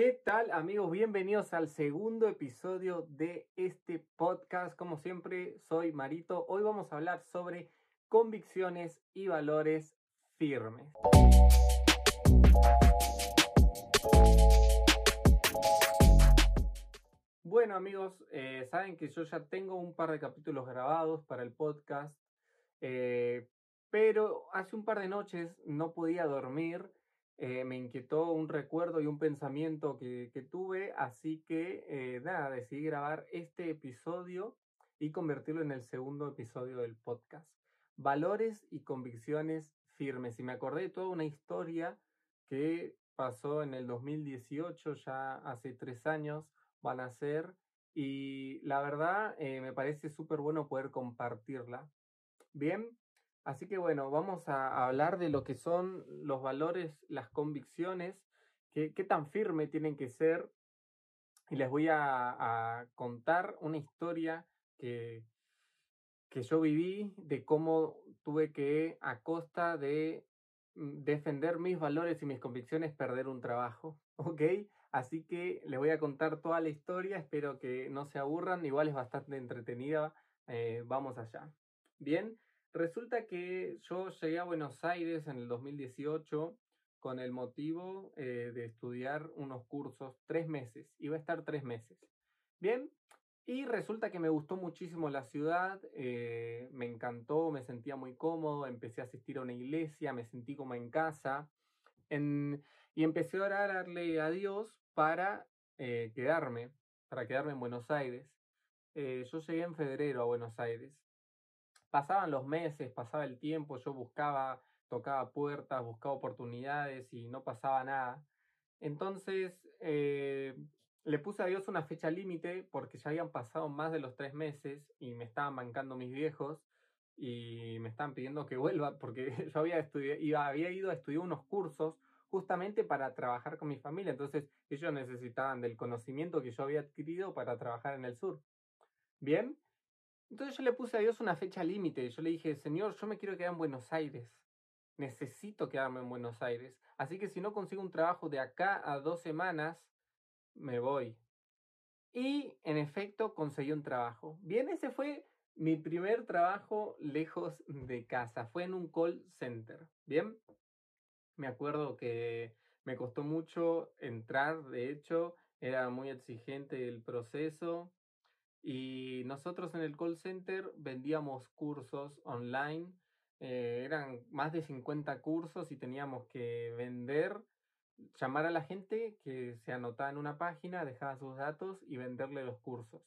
¿Qué tal amigos? Bienvenidos al segundo episodio de este podcast. Como siempre, soy Marito. Hoy vamos a hablar sobre convicciones y valores firmes. Bueno amigos, eh, saben que yo ya tengo un par de capítulos grabados para el podcast, eh, pero hace un par de noches no podía dormir eh, me inquietó un recuerdo y un pensamiento que, tuve, así que eh, nada, decidí grabar este episodio y convertirlo en el segundo episodio del podcast. Valores y convicciones firmes. Y me acordé de toda una historia que pasó en el 2018, ya hace tres años van a ser, y la verdad eh, me parece súper bueno poder compartirla. Bien, Así que bueno, vamos a hablar de lo que son los valores, las convicciones, qué, tan firme tienen que ser. Y les voy a, contar una historia que, que yo viví de cómo tuve que, a costa de mm, defender mis valores y mis convicciones, perder un trabajo. ¿Ok? Así que les voy a contar toda la historia, espero que no se aburran, igual es bastante entretenida. Eh, vamos allá. Bien, Resulta que yo llegué a Buenos Aires en el 2018 con el motivo eh, de estudiar unos cursos, tres meses, iba a estar tres meses. Bien, y resulta que me gustó muchísimo la ciudad, eh, me encantó, me sentía muy cómodo, empecé a asistir a una iglesia, me sentí como en casa y empecé a orarle a Dios para eh, quedarme, para quedarme en Buenos Aires. yo llegué en febrero a Buenos Aires pasaban los meses, pasaba el tiempo, yo buscaba, tocaba puertas, buscaba oportunidades y no pasaba nada. Entonces eh, le puse a Dios una fecha límite porque ya habían pasado más de los tres meses y me estaban bancando mis viejos y me estaban pidiendo que vuelva porque yo había, había ido a estudiar unos cursos justamente para trabajar con mi familia. Entonces ellos necesitaban del conocimiento que yo había adquirido para trabajar en el sur. Bien, entonces yo le puse a Dios una fecha límite. Yo le dije, Señor, yo me quiero quedar en Buenos Aires. Necesito quedarme en Buenos Aires. Así que si no consigo un trabajo de acá a dos semanas, me voy. Y en efecto conseguí un trabajo. Bien, ese fue mi primer trabajo lejos de casa. Fue en un call center. Bien, me acuerdo que me costó mucho entrar. De hecho, era muy exigente el proceso. Y nosotros en el call center vendíamos cursos online. Eh, eran más de 50 cursos y teníamos que vender, llamar a la gente que se anotaba en una página, dejaba sus datos y venderle los cursos.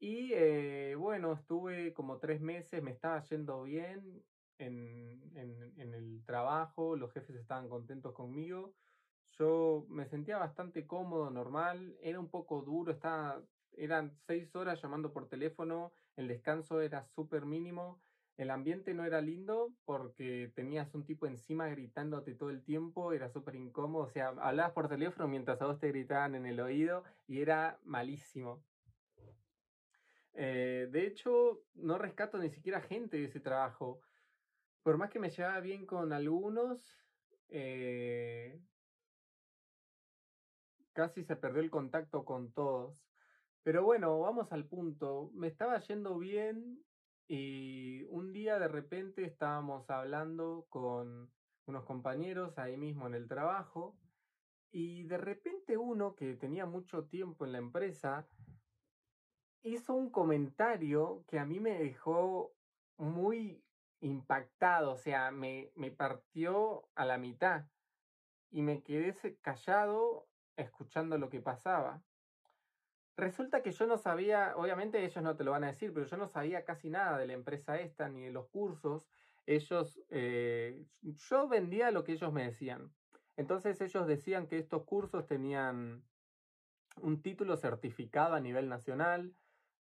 Y eh, bueno, estuve como tres meses, me estaba yendo bien en, en, el trabajo, los jefes estaban contentos conmigo. Yo me sentía bastante cómodo, normal, era un poco duro, estaba eran seis horas llamando por teléfono, el descanso era súper mínimo, el ambiente no era lindo porque tenías un tipo encima gritándote todo el tiempo, era súper incómodo, o sea, hablabas por teléfono mientras a vos te gritaban en el oído y era malísimo. Eh, de hecho, no rescato ni siquiera gente de ese trabajo. Por más que me llevaba bien con algunos, eh, casi se perdió el contacto con todos. Pero bueno, vamos al punto. Me estaba yendo bien y un día de repente estábamos hablando con unos compañeros ahí mismo en el trabajo y de repente uno que tenía mucho tiempo en la empresa hizo un comentario que a mí me dejó muy impactado, o sea, me, me partió a la mitad y me quedé callado escuchando lo que pasaba. Resulta que yo no sabía, obviamente ellos no te lo van a decir, pero yo no sabía casi nada de la empresa esta ni de los cursos. Ellos, eh, yo vendía lo que ellos me decían. Entonces ellos decían que estos cursos tenían un título certificado a nivel nacional.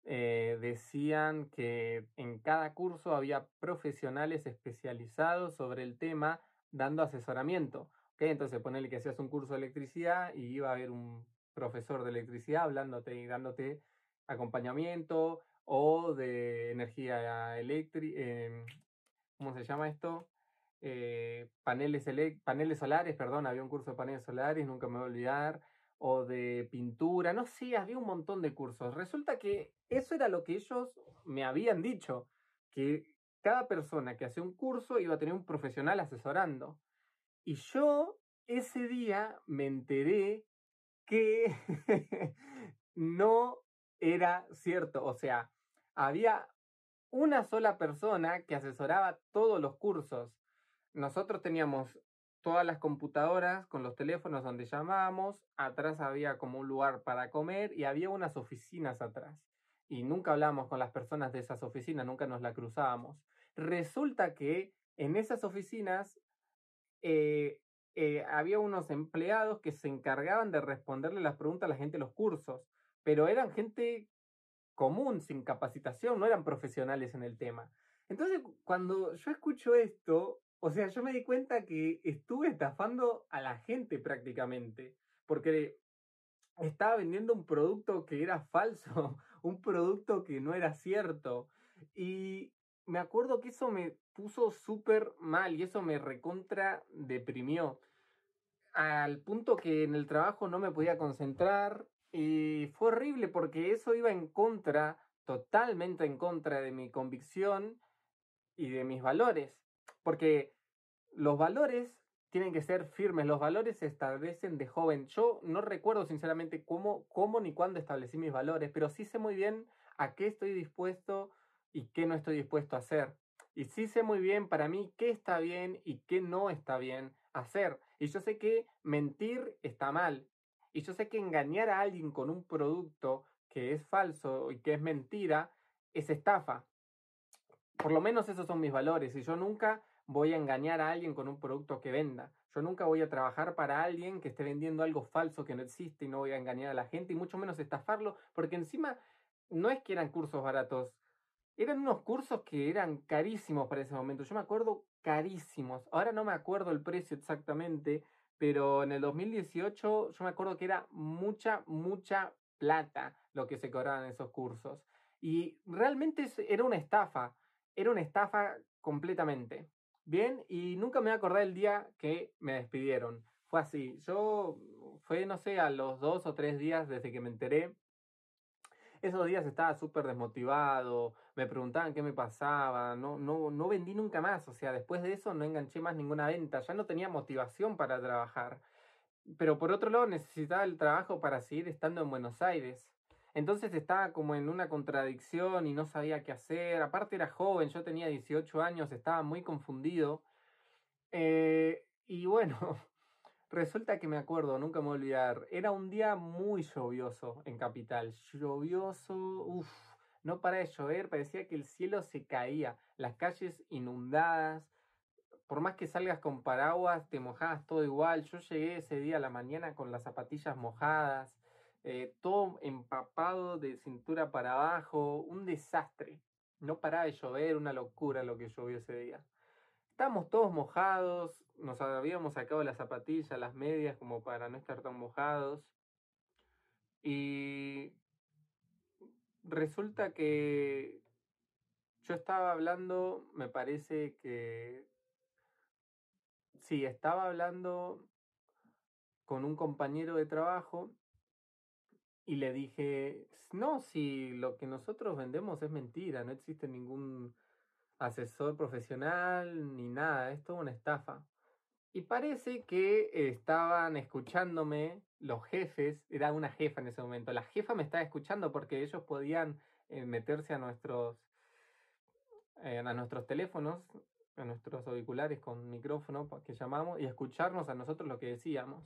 Eh, decían que en cada curso había profesionales especializados sobre el tema dando asesoramiento. Entonces ponele que hacías un curso de electricidad y iba a haber un profesor de electricidad hablándote y dándote acompañamiento o de energía eléctrica, em, ¿cómo se llama esto? Eh, paneles, paneles solares, perdón, había un curso de paneles solares, nunca me voy a olvidar, o de pintura, no sé, había un montón de cursos. Resulta que eso era lo que ellos me habían dicho, que cada persona que hacía un curso iba a tener un profesional asesorando. Y yo ese día me enteré que no era cierto. O sea, había una sola persona que asesoraba todos los cursos. Nosotros teníamos todas las computadoras con los teléfonos donde llamábamos, atrás había como un lugar para comer y había unas oficinas atrás. Y nunca hablábamos con las personas de esas oficinas, nunca nos la cruzábamos. Resulta que en esas oficinas eh, eh, había unos empleados que se encargaban de responderle las preguntas a la gente de los cursos, pero eran gente común, sin capacitación, no eran profesionales en el tema. Entonces, cuando yo escucho esto, o sea, yo me di cuenta que estuve estafando a la gente prácticamente, porque estaba vendiendo un producto que era falso, un producto que no era cierto. Y me acuerdo que eso me puso súper mal y eso me recontra deprimió. Al punto que en el trabajo no me podía concentrar y fue horrible porque eso iba en contra, totalmente en contra de mi convicción y de mis valores. Porque los valores tienen que ser firmes, los valores se establecen de joven. Yo no recuerdo sinceramente cómo, cómo ni cuándo establecí mis valores, pero sí sé muy bien a qué estoy dispuesto y qué no estoy dispuesto a hacer. Y sí sé muy bien para mí qué está bien y qué no está bien hacer. Y yo sé que mentir está mal. Y yo sé que engañar a alguien con un producto que es falso y que es mentira es estafa. Por lo menos esos son mis valores. Y yo nunca voy a engañar a alguien con un producto que venda. Yo nunca voy a trabajar para alguien que esté vendiendo algo falso que no existe y no voy a engañar a la gente y mucho menos estafarlo, porque encima no es que eran cursos baratos, eran unos cursos que eran carísimos para ese momento. Yo me acuerdo carísimos. Ahora no me acuerdo el precio exactamente, pero en el 2018 yo me acuerdo que era mucha, mucha plata lo que se cobraban esos cursos. Y realmente era una estafa, era una estafa completamente. Bien, y nunca me voy a el día que me despidieron. Fue así. Yo, fue, no sé, a los dos o tres días desde que me enteré. Esos días estaba súper desmotivado, me preguntaban qué me pasaba, no, no, no vendí nunca más. O sea, después de eso no enganché más ninguna venta, ya no tenía motivación para trabajar. Pero por otro lado necesitaba el trabajo para seguir estando en Buenos Aires. Entonces estaba como en una contradicción y no sabía qué hacer. Aparte era joven, yo tenía 18 años, estaba muy confundido. Eh, y bueno, resulta que me acuerdo, nunca me voy a olvidar, era un día muy lluvioso en Capital. Lluvioso, uff, no para de llover, parecía que el cielo se caía, las calles inundadas. Por más que salgas con paraguas, te mojabas todo igual. Yo llegué ese día a la mañana con las zapatillas mojadas. Eh, todo empapado de cintura para abajo, un desastre. No paraba de llover, una locura lo que llovió ese día. Estábamos todos mojados, nos habíamos sacado las zapatillas, las medias, como para no estar tan mojados. Y resulta que yo estaba hablando, me parece que... Sí, estaba hablando con un compañero de trabajo y le dije, no, si lo que nosotros vendemos es mentira, no existe ningún asesor profesional ni nada, es toda una estafa. Y parece que estaban escuchándome los jefes, era una jefa en ese momento, la jefa me estaba escuchando porque ellos podían eh, meterse a nuestros, eh, a nuestros teléfonos, a nuestros auriculares con micrófono que llamamos y escucharnos a nosotros lo que decíamos.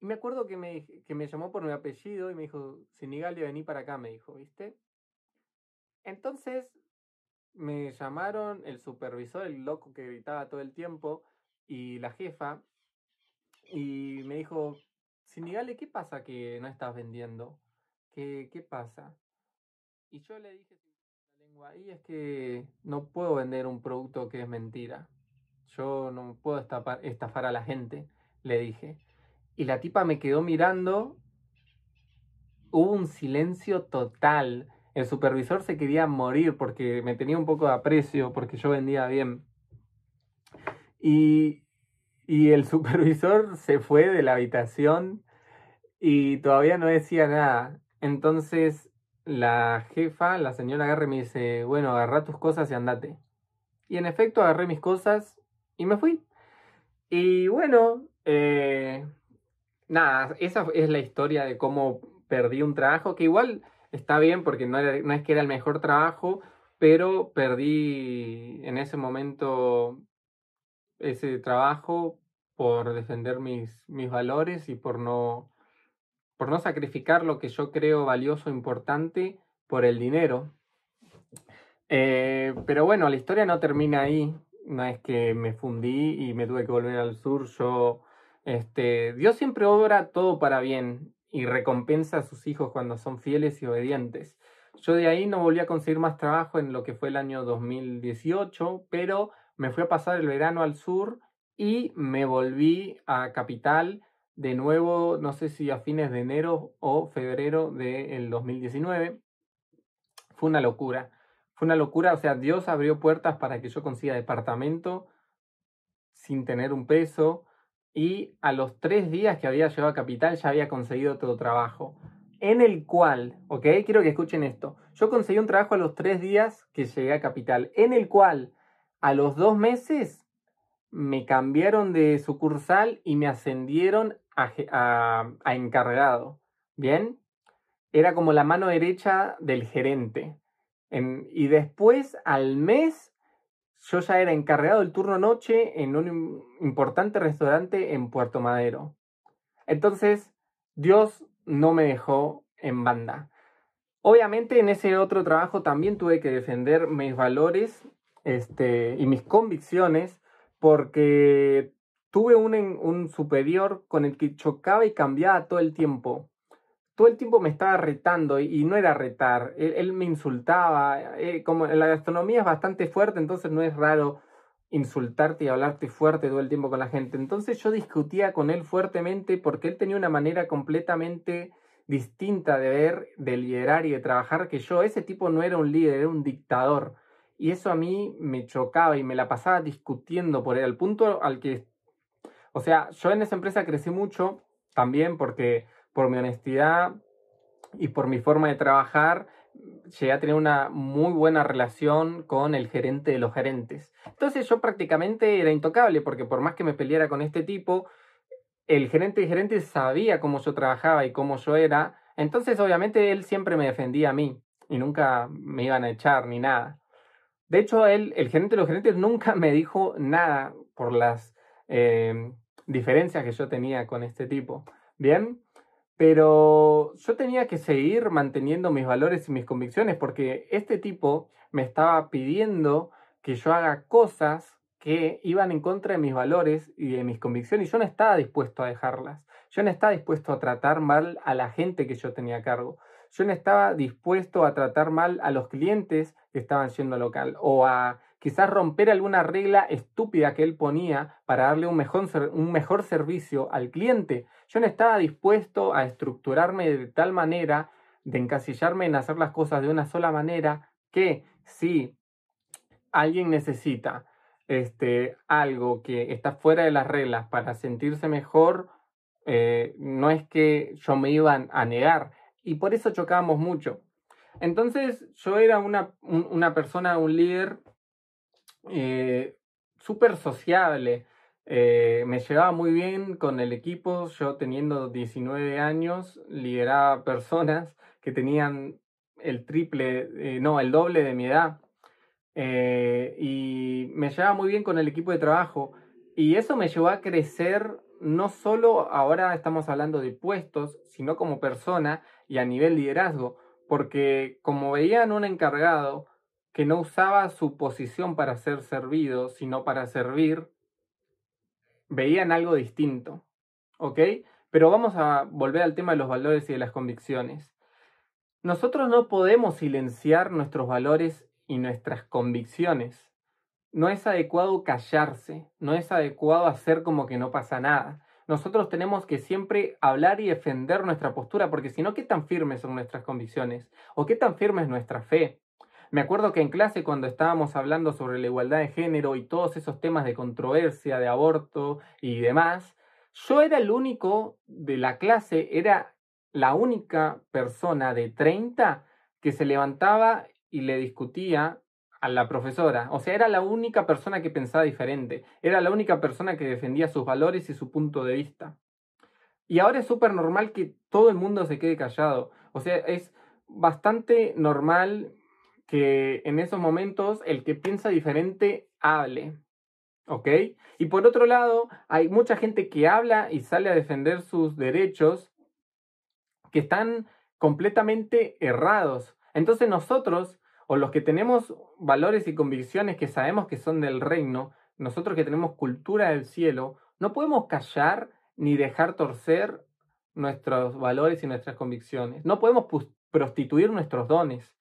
Y me acuerdo que me, que me llamó por mi apellido y me dijo, Sinigalia, vení para acá, me dijo, ¿viste? Entonces me llamaron el supervisor, el loco que gritaba todo el tiempo, y la jefa, y me dijo, Sinigale, ¿qué pasa que no estás vendiendo? ¿Qué, qué pasa? Y yo le dije la lengua, y es que no puedo vender un producto que es mentira. Yo no puedo estafar a la gente, le dije. Y la tipa me quedó mirando. Hubo un silencio total. El supervisor se quería morir porque me tenía un poco de aprecio, porque yo vendía bien. Y, y el supervisor se fue de la habitación y todavía no decía nada. Entonces la jefa, la señora agarra y me dice, bueno, agarra tus cosas y andate. Y en efecto agarré mis cosas y me fui. Y bueno, eh, nada, esa es la historia de cómo perdí un trabajo, que igual está bien porque no, no es que era el mejor trabajo, pero perdí en ese momento ese trabajo por defender mis, mis valores y por no, por no sacrificar lo que yo creo valioso, importante, por el dinero. Eh, pero bueno, la historia no termina ahí. No es que me fundí y me tuve que volver al sur. Yo, este, Dios siempre obra todo para bien y recompensa a sus hijos cuando son fieles y obedientes. Yo de ahí no volví a conseguir más trabajo en lo que fue el año 2018, pero me fui a pasar el verano al sur y me volví a Capital de nuevo, no sé si a fines de enero o febrero del 2019. Fue una locura. Fue una locura, o sea, Dios abrió puertas para que yo consiga departamento sin tener un peso y a los tres días que había llegado a Capital ya había conseguido otro trabajo en el cual, ¿ok? Quiero que escuchen esto. Yo conseguí un trabajo a los tres días que llegué a Capital, en el cual a los dos meses me cambiaron de sucursal y me ascendieron a, encargado. ¿Bien? Era como la mano derecha del gerente. y después, al mes, yo ya era encargado del turno noche en un importante restaurante en Puerto Madero. Entonces, Dios no me dejó en banda. Obviamente en ese otro trabajo también tuve que defender mis valores este, y mis convicciones porque tuve un, un superior con el que chocaba y cambiaba todo el tiempo. Todo el tiempo me estaba retando y, no era retar, él, me insultaba. Eh, como la gastronomía es bastante fuerte, entonces no es raro insultarte y hablarte fuerte todo el tiempo con la gente. Entonces yo discutía con él fuertemente porque él tenía una manera completamente distinta de ver, de liderar y de trabajar que yo. Ese tipo no era un líder, era un dictador. Y eso a mí me chocaba y me la pasaba discutiendo por él, al punto al que, o sea, yo en esa empresa crecí mucho también porque por mi honestidad y por mi forma de trabajar llegué a tener una muy buena relación con el gerente de los gerentes. Entonces yo prácticamente era intocable porque por más que me peleara con este tipo, el gerente de gerentes sabía cómo yo trabajaba y cómo yo era. Entonces obviamente él siempre me defendía a mí y nunca me iban a echar ni nada. De hecho, él, el gerente de los gerentes nunca me dijo nada por las eh, diferencias que yo tenía con este tipo. Bien, pero yo tenía que seguir manteniendo mis valores y mis convicciones porque este tipo me estaba pidiendo que yo haga cosas que iban en contra de mis valores y de mis convicciones y yo no estaba dispuesto a dejarlas. Yo no estaba dispuesto a tratar mal a la gente que yo tenía a cargo. Yo no estaba dispuesto a tratar mal a los clientes que estaban yendo local o a quizás romper alguna regla estúpida que él ponía para darle un mejor, un mejor servicio al cliente. Yo no estaba dispuesto a estructurarme de tal manera, de encasillarme en hacer las cosas de una sola manera, que si alguien necesita este, algo que está fuera de las reglas para sentirse mejor, eh, no es que yo me iba a negar. Y por eso chocábamos mucho. Entonces yo era una, una persona, un líder eh, súper sociable. Eh, me llevaba muy bien con el equipo. Yo teniendo 19 años, lideraba personas que tenían el triple, eh, no, el doble de mi edad. y me llevaba muy bien con el equipo de trabajo. Y eso me llevó a crecer, no solo ahora estamos hablando de puestos, sino como persona y a nivel liderazgo. Porque como veían un encargado, que no usaba su posición para ser servido, sino para servir, veían algo distinto. ¿Ok? Pero vamos a volver al tema de los valores y de las convicciones. Nosotros no podemos silenciar nuestros valores y nuestras convicciones. No es adecuado callarse, no es adecuado hacer como que no pasa nada. Nosotros tenemos que siempre hablar y defender nuestra postura, porque si no, ¿qué tan firmes son nuestras convicciones? ¿O qué tan firme es nuestra fe? Me acuerdo que en clase cuando estábamos hablando sobre la igualdad de género y todos esos temas de controversia, de aborto y demás, Yo era el único de la clase, era la única persona de 30 que se levantaba y le discutía a la profesora. O sea, era la única persona que pensaba diferente. Era la única persona que defendía sus valores y su punto de vista. Y ahora es súper normal que todo el mundo se quede callado. O sea, es bastante normal que en esos momentos el que piensa diferente hable. ¿Ok? Y por otro lado, hay mucha gente que habla y sale a defender sus derechos que están completamente errados. Entonces nosotros, o los que tenemos valores y convicciones que sabemos que son del reino, nosotros que tenemos cultura del cielo, no podemos callar ni dejar torcer nuestros valores y nuestras convicciones. No podemos prostituir nuestros dones.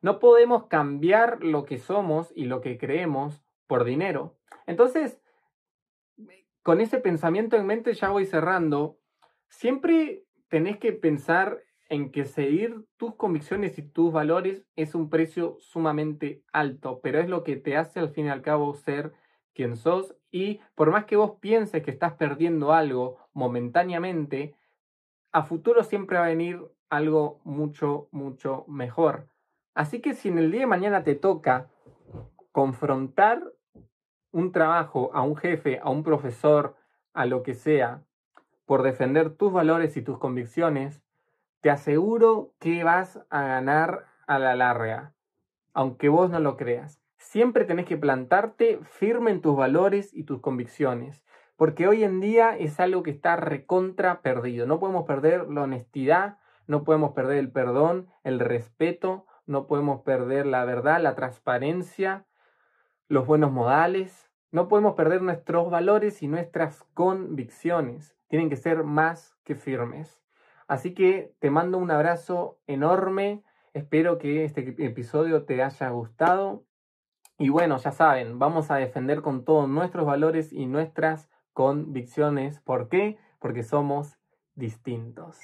No podemos cambiar lo que somos y lo que creemos por dinero. Entonces, con ese pensamiento en mente ya voy cerrando. Siempre tenés que pensar en que seguir tus convicciones y tus valores es un precio sumamente alto, pero es lo que te hace al fin y al cabo ser quien sos y por más que vos pienses que estás perdiendo algo momentáneamente, a futuro siempre va a venir algo mucho, mucho mejor. Así que si en el día de mañana te toca confrontar un trabajo a un jefe, a un profesor, a lo que sea, por defender tus valores y tus convicciones, te aseguro que vas a ganar a la larga, aunque vos no lo creas. Siempre tenés que plantarte firme en tus valores y tus convicciones, porque hoy en día es algo que está recontra perdido. No podemos perder la honestidad, no podemos perder el perdón, el respeto, no podemos perder la verdad, la transparencia, los buenos modales. No podemos perder nuestros valores y nuestras convicciones. Tienen que ser más que firmes. Así que te mando un abrazo enorme. Espero que este episodio te haya gustado. Y bueno, ya saben, vamos a defender con todos nuestros valores y nuestras convicciones. ¿Por qué? Porque somos distintos.